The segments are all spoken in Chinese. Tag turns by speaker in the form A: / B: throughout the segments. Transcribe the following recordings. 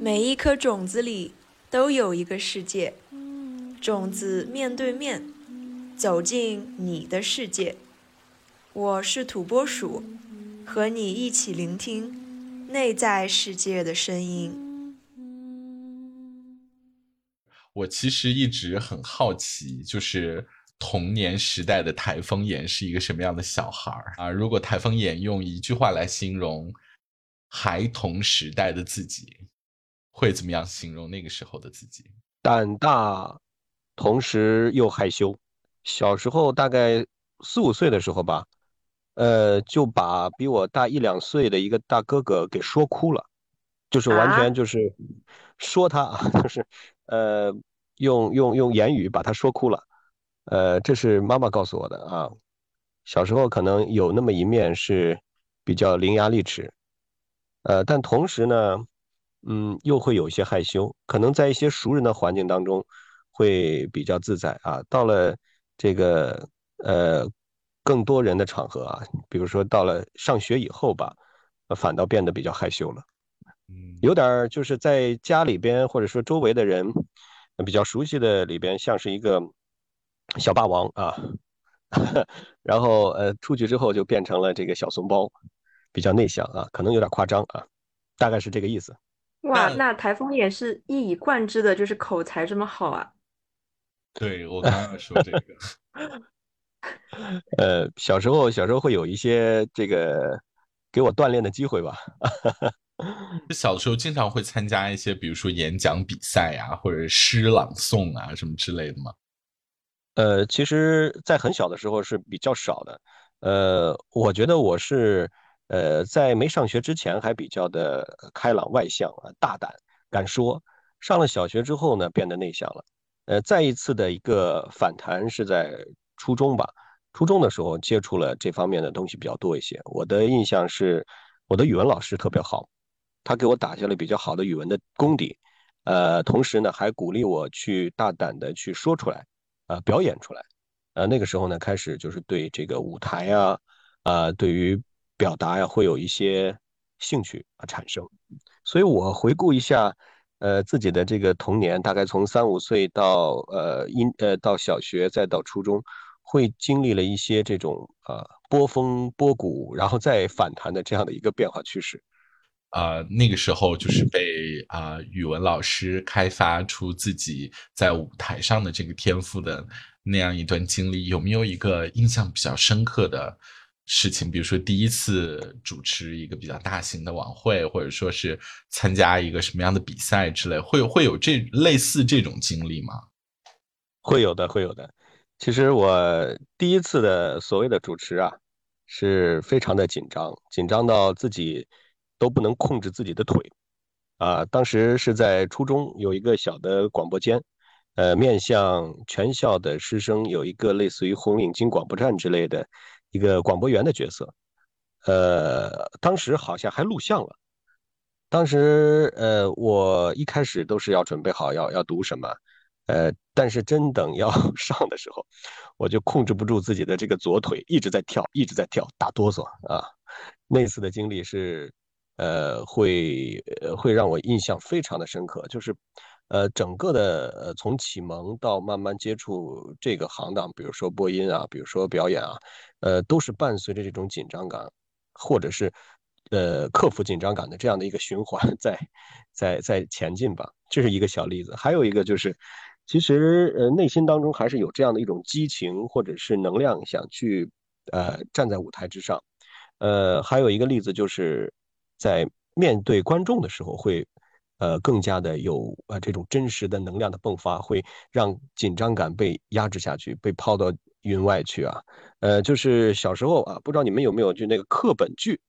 A: 每一颗种子里都有一个世界，种子面对面走进你的世界。我是土拨鼠，和你一起聆听内在世界的声音。
B: 我其实一直很好奇，就是童年时代的台风眼是一个什么样的小孩儿啊？如果台风眼用一句话来形容孩童时代的自己，会怎么样形容那个时候的自己？
C: 胆大，同时又害羞。小时候大概四五岁的时候吧。呃，就把比我大一两岁的一个大哥哥给说哭了，就是完全就是说他啊，就是呃，用用用言语把他说哭了。呃，这是妈妈告诉我的啊。小时候可能有那么一面是比较伶牙俐齿，呃，但同时呢，嗯，又会有一些害羞，可能在一些熟人的环境当中会比较自在啊。到了这个呃。更多人的场合啊，比如说到了上学以后吧，反倒变得比较害羞了，嗯，有点就是在家里边或者说周围的人比较熟悉的里边，像是一个小霸王啊，然后呃出去之后就变成了这个小怂包，比较内向啊，可能有点夸张啊，大概是这个意思。
D: 哇，那台风也是一以贯之的，就是口才这么好啊。
B: 对我刚刚说这个。
C: 呃，小时候小时候会有一些这个给我锻炼的机会吧。
B: 小的时候经常会参加一些，比如说演讲比赛呀，或者诗朗诵啊什么之类的吗？
C: 呃，其实，在很小的时候是比较少的。呃，我觉得我是呃在没上学之前还比较的开朗外向啊，大胆敢说。上了小学之后呢，变得内向了。呃，再一次的一个反弹是在。初中吧，初中的时候接触了这方面的东西比较多一些。我的印象是，我的语文老师特别好，他给我打下了比较好的语文的功底。呃，同时呢，还鼓励我去大胆的去说出来，呃，表演出来。呃，那个时候呢，开始就是对这个舞台呀，啊，对于表达呀，会有一些兴趣啊产生。所以我回顾一下。呃，自己的这个童年，大概从三五岁到呃一呃到小学，再到初中，会经历了一些这种呃波峰波谷，然后再反弹的这样的一个变化趋势。
B: 啊，那个时候就是被啊语文老师开发出自己在舞台上的这个天赋的那样一段经历，有没有一个印象比较深刻的？事情，比如说第一次主持一个比较大型的晚会，或者说是参加一个什么样的比赛之类，会会有这类似这种经历吗？
C: 会有的，会有的。其实我第一次的所谓的主持啊，是非常的紧张，紧张到自己都不能控制自己的腿啊。当时是在初中有一个小的广播间，呃，面向全校的师生，有一个类似于红领巾广播站之类的。一个广播员的角色，呃，当时好像还录像了。当时，呃，我一开始都是要准备好要要读什么，呃，但是真等要 上的时候，我就控制不住自己的这个左腿，一直在跳，一直在跳，打哆嗦啊。那次的经历是，呃，会会让我印象非常的深刻，就是。呃，整个的呃，从启蒙到慢慢接触这个行当，比如说播音啊，比如说表演啊，呃，都是伴随着这种紧张感，或者是呃克服紧张感的这样的一个循环，在在在前进吧。这是一个小例子。还有一个就是，其实呃内心当中还是有这样的一种激情或者是能量，想去呃站在舞台之上。呃，还有一个例子就是在面对观众的时候会。呃，更加的有呃这种真实的能量的迸发，会让紧张感被压制下去，被抛到云外去啊。呃，就是小时候啊，不知道你们有没有就那个课本剧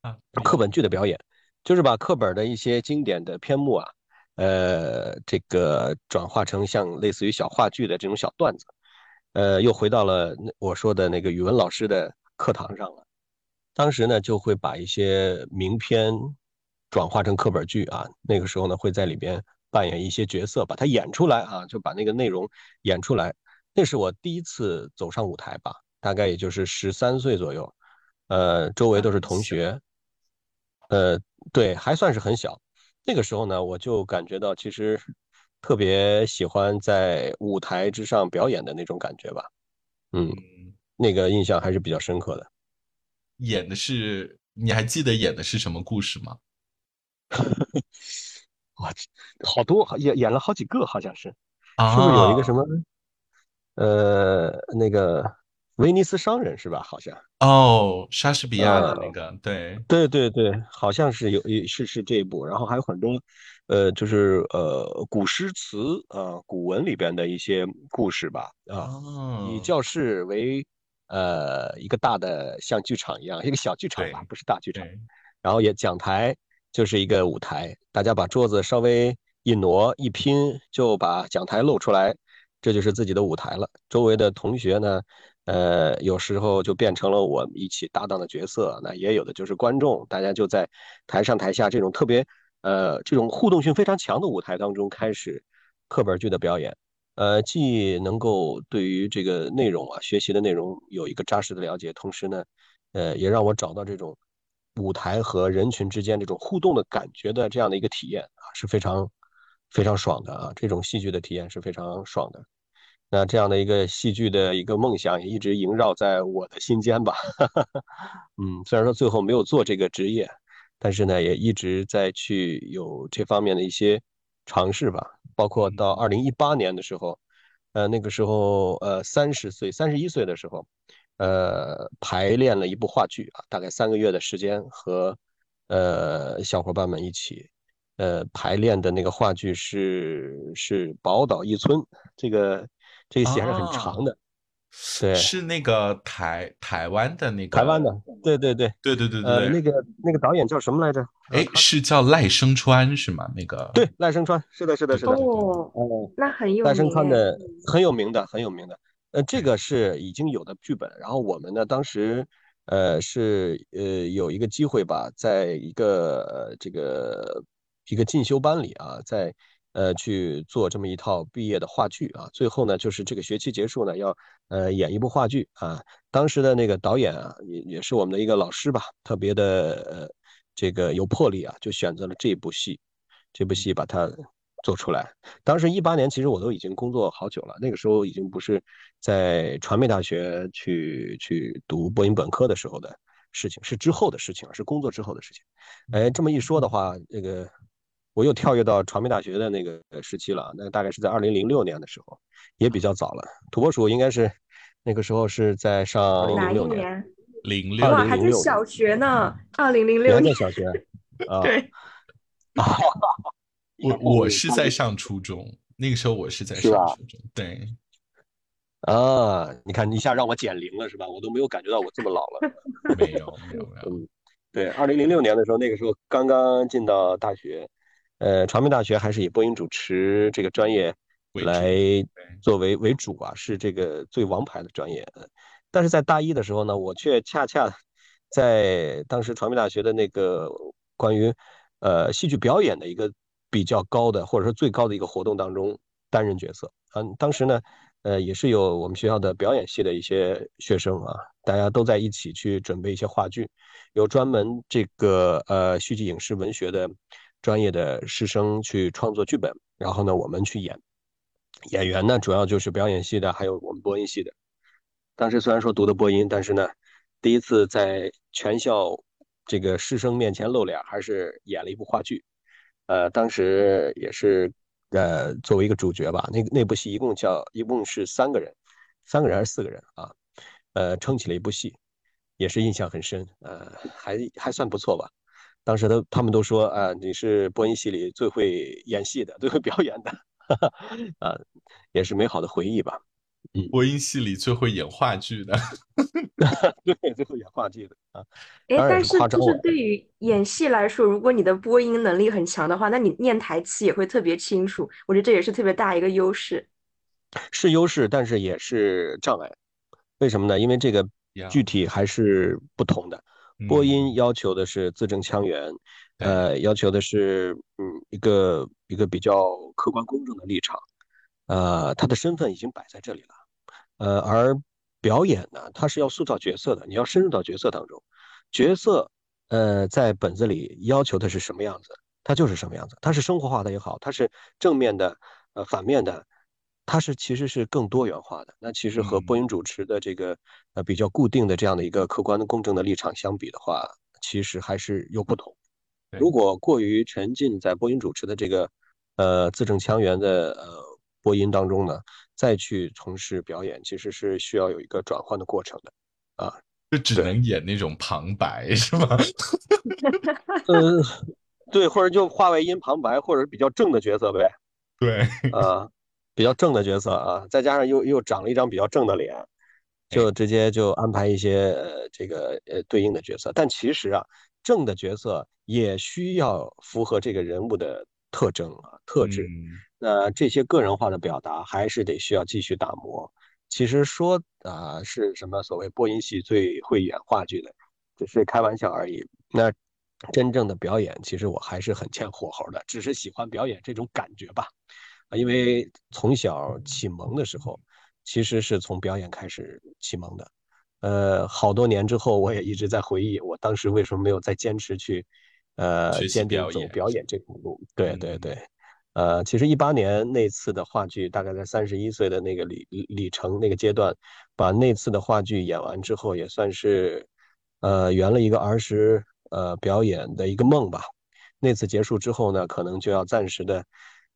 C: 啊，课本剧的表演，就是把课本的一些经典的篇目啊，呃，这个转化成像类似于小话剧的这种小段子，呃，又回到了我说的那个语文老师的课堂上了。当时呢，就会把一些名篇。转化成课本剧啊，那个时候呢会在里边扮演一些角色，把它演出来啊，就把那个内容演出来。那是我第一次走上舞台吧，大概也就是十三岁左右，呃，周围都是同学，呃，对，还算是很小。那个时候呢，我就感觉到其实特别喜欢在舞台之上表演的那种感觉吧。嗯，
B: 嗯，
C: 那个印象还是比较深刻的。
B: 演的是，你还记得演的是什么故事吗？
C: 哇，好多演演了好几个，好像是，
B: 啊，
C: 是不是有一个什么呃那个威尼斯商人是吧？好像。
B: 哦，莎士比亚的
C: 呃
B: 那个，对，
C: 对对对，好像是有有是是这一部，然后还有很多，呃，就是呃古诗词啊、古文里边的一些故事吧啊，以
B: 哦，
C: 教室为呃一个大的像剧场一样，一个小剧场吧，不是大剧场，然后也讲台就是一个舞台，大家把桌子稍微一挪一拼，就把讲台露出来，这就是自己的舞台了。周围的同学呢？呃，有时候就变成了我们一起搭档的角色，那也有的就是观众，大家就在台上台下这种特别呃这种互动性非常强的舞台当中开始课本剧的表演，呃，既能够对于这个内容啊学习的内容有一个扎实的了解，同时呢，呃，也让我找到这种舞台和人群之间这种互动的感觉的这样的一个体验啊，是非常非常爽的啊，这种戏剧的体验是非常爽的。那这样的一个戏剧的一个梦想也一直萦绕在我的心间吧。嗯，虽然说最后没有做这个职业，但是呢，也一直在去有这方面的一些尝试吧。包括到
B: 嗯，
C: 二零一八年的时候，呃，那个时候呃三十岁、三十一岁的时候，呃，排练了一部话剧啊，大概三个月的时间和呃小伙伴们一起。呃，排练的那个话剧是是宝岛一村，这个这个戏还是很长
B: 啊，
C: 的，对，
B: 是那个台台湾的那个，
C: 台湾的，对对对，
B: 对对对对
C: 呃，那个那个导演叫什么来着？呃，
B: 哎，是叫赖声川是吗？那个，
C: 对赖声川，是的，是的，是的，
D: 哦，
C: 哦，
D: 那很有
C: 赖声。川的很有名的，很有名的。呃，这，个是已经有的剧本，然后我们呢，当时呃是呃有一个机会吧，在一个呃这个一个进修班里啊，在呃去做这么一套毕业的话剧啊，最后呢就是这个学期结束呢，要呃演一部话剧啊。当时的那个导演啊，也也是我们的一个老师吧，特别的呃这个有魄力啊，就选择了这部戏，这部戏把它做出来。当时一八年，其实我都已经工作好久了，那个时候已经不是在传媒大学去去读播音本科的时候的事情，是之后的事情，是工作之后的事情。哎，这么一说的话，这个我又跳跃到传媒大学的那个时期了，那大概是在二零零六年的时候，也比较早了。土拨鼠应该是那个时候是在上二零
D: 哪
C: 零六年，
D: 一年？
B: 零六，
C: 零零六年，
D: 还在小学呢，二零零
C: 你
D: 六年。
C: 还在小学 啊？
D: 对，
B: 我我是在上初中，那个时候我是在？上初中，对，
C: 啊，你看一下让我减龄了是吧？我都没有感觉到我这么老了。
B: 没有没有没有，
C: 嗯，对，二零零六年的时候，那个时候刚刚进到大学，呃，传媒大学还是以播音主持这个专业，来，作为为主啊，是这个最王牌的专业。呃但是在大一的时候呢，我却恰恰在当时传媒大学的那个关于呃戏剧表演的一个比较高的或者说最高的一个活动当中担任角色。嗯，当时呢，呃，也是有我们学校的表演系的一些学生啊，大家都在一起去准备一些话剧，有专门这个呃戏剧影视文学的专业的师生去创作剧本，然后呢，我们去演。演员呢，主要就是表演系的，还有我们播音系的。当时虽然说读的播音，但是呢，第一次在全校这个师生面前露脸，还是演了一部话剧。呃，当时也是呃作为一个主角吧，那那部戏一共叫一共是三个人，三个人还是四个人啊？呃，撑起了一部戏，也是印象很深，呃，还还算不错吧。当时都他们都说啊、呃你是播音系里最会演戏的，最会表演的，啊、也是美好的回忆吧。嗯，
B: 播音系里最会演话剧的，
C: 对，最会演话剧的啊，
D: 哎，但是就是。对于演戏来说，如果你的播音能力很强的话，那你念台词也会特别清楚。我觉得这也是特别大一个优势。
C: 是优势，但是也是障碍。为什么呢？因为这个具，体还是不同的。播音
B: 嗯，
C: 要求的是字正腔圆，
B: 对，
C: 呃，要求的是嗯一个一个比较客观公正的立场，呃，他的身份已经摆在这里了。呃，而表演呢，它是要塑造角色的，你要深入到角色当中。角色呃，在本子里要求的是什么样子，它就是什么样子。它是生活化的也好，它是正面的，呃，反面的，它是其实是更多元化的。那其实和播音主持的这个呃比较固定的这样的一个客观的公正的立场相比的话，其实还是有不同。如果过于沉浸在播音主持的这个呃字正腔圆的呃播音当中呢，再去从事表演，其实是需要有一个转换的过程的啊。
B: 就只能演那种旁白是吗？
C: 嗯，对，或者就话外音旁白，或者比较正的角色呗。
B: 对，
C: 啊，比较正的角色啊，再加上又又长了一张比较正的脸，就直接就安排一些呃这个呃对应的角色。但其实啊，正的角色也需要符合这个人物的特征啊特质。那这些个人化的表达还是得需要继续打磨。其实说啊是什么所谓播音系最会演话剧的，只是开玩笑而已。那真正的表演，其实我还是很欠火候的，只是喜欢表演这种感觉吧。啊，因为从小启蒙的时候，其实是从表演开始启蒙的。呃，好多年之后，我也一直在回忆，我当时为什么没有再坚持去，呃，坚定走表演这条路。对对对。呃，其实一八年那次的话剧，大概在三十一岁的那个里里程那个阶段，把那次的话剧演完之后，也算是，呃，圆了一个儿时呃表演的一个梦吧。那次结束之后呢，可能就要暂时的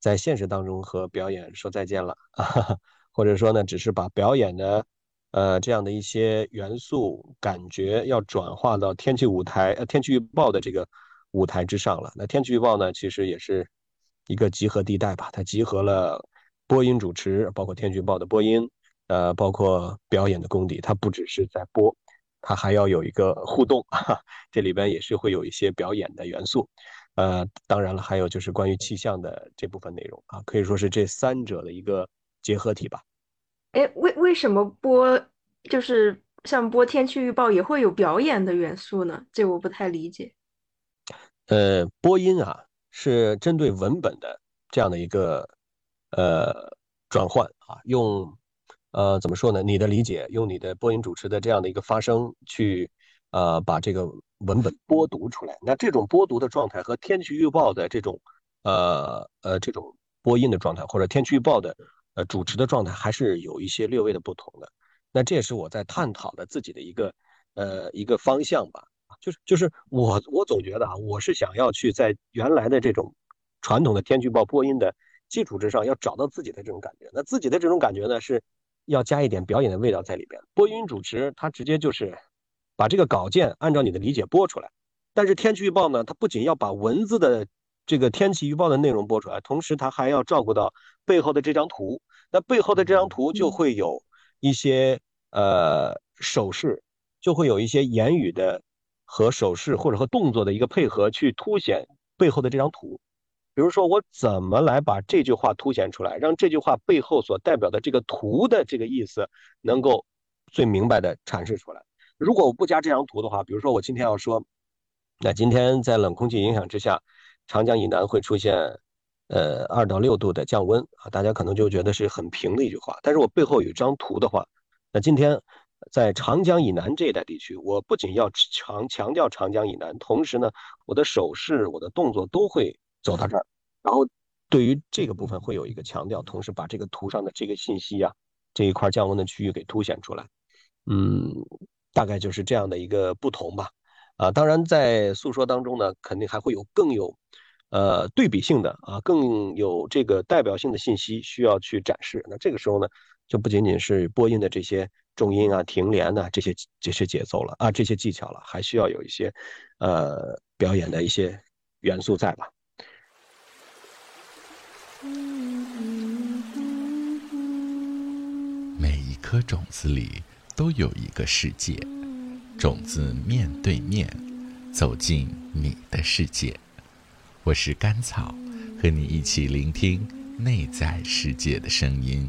C: 在现实当中和表演说再见了，或者说呢，只是把表演的呃这样的一些元素感觉要转化到天气舞台呃天气预报的这个舞台之上了。那天气预报呢，其实也是。一个集合地带吧，它集合了播音主持，包括天气预报的播音，呃，包括表演的功底。它不只是在播，它还要有一个互动，这里边也是会有一些表演的元素。呃，当然了，还有就是关于气象的这部分内容啊，可以说是这三者的一个结合体吧。
D: 哎，为为什么播就是像播天气预报也会有表演的元素呢？这我不太理解。
C: 呃，播音啊。是针对文本的这样的一个呃转换啊，用呃怎么说呢？你的理解，用你的播音主持的这样的一个发声去呃把这个文本播读出来。那这种播读的状态和天气预报的这种呃呃这种播音的状态，或者天气预报的呃主持的状态，还是有一些略微的不同的。那这也是我在探讨的自己的一个呃一个方向吧。就是就是我我总觉得啊，我是想要去在原来的这种传统的天气预报播音的基础之上，要找到自己的这种感觉。那自己的这种感觉呢，是要加一点表演的味道在里边。播音主持他直接就是把这个稿件按照你的理解播出来，但是天气预报呢，它不仅要把文字的这个天气预报的内容播出来，同时它还要照顾到背后的这张图。那背后的这张图就会有一些呃手势，就会有一些言语的。和手势或者和动作的一个配合，去凸显背后的这张图。比如说，我怎么来把这句话凸显出来，让这句话背后所代表的这个图的这个意思能够最明白的阐释出来。如果我不加这张图的话，比如说我今天要说，那今天在冷空气影响之下，长江以南会出现呃二到六度的降温啊，大家可能就觉得是很平的一句话。但是我背后有一张图的话，那今天。在长江以南这一带地区，我不仅要强强调长江以南，同时呢，我的手势、我的动作都会走到这儿，然后对于这个部分会有一个强调，同时把这个图上的这个信息啊，这一块降温的区域给凸显出来。嗯，大概就是这样的一个不同吧。啊，当然在诉说当中呢，肯定还会有更有呃对比性的啊，更有这个代表性的信息需要去展示。那这个时候呢，就不仅仅是播音的这些。重音啊，停连呐，这些这些节奏了啊，这些技巧了，还需要有一些，呃，表演的一些元素在吧。
B: 每一颗种子里都有一个世界，种子面对面走进你的世界。我是甘草，和你一起聆听内在世界的声音。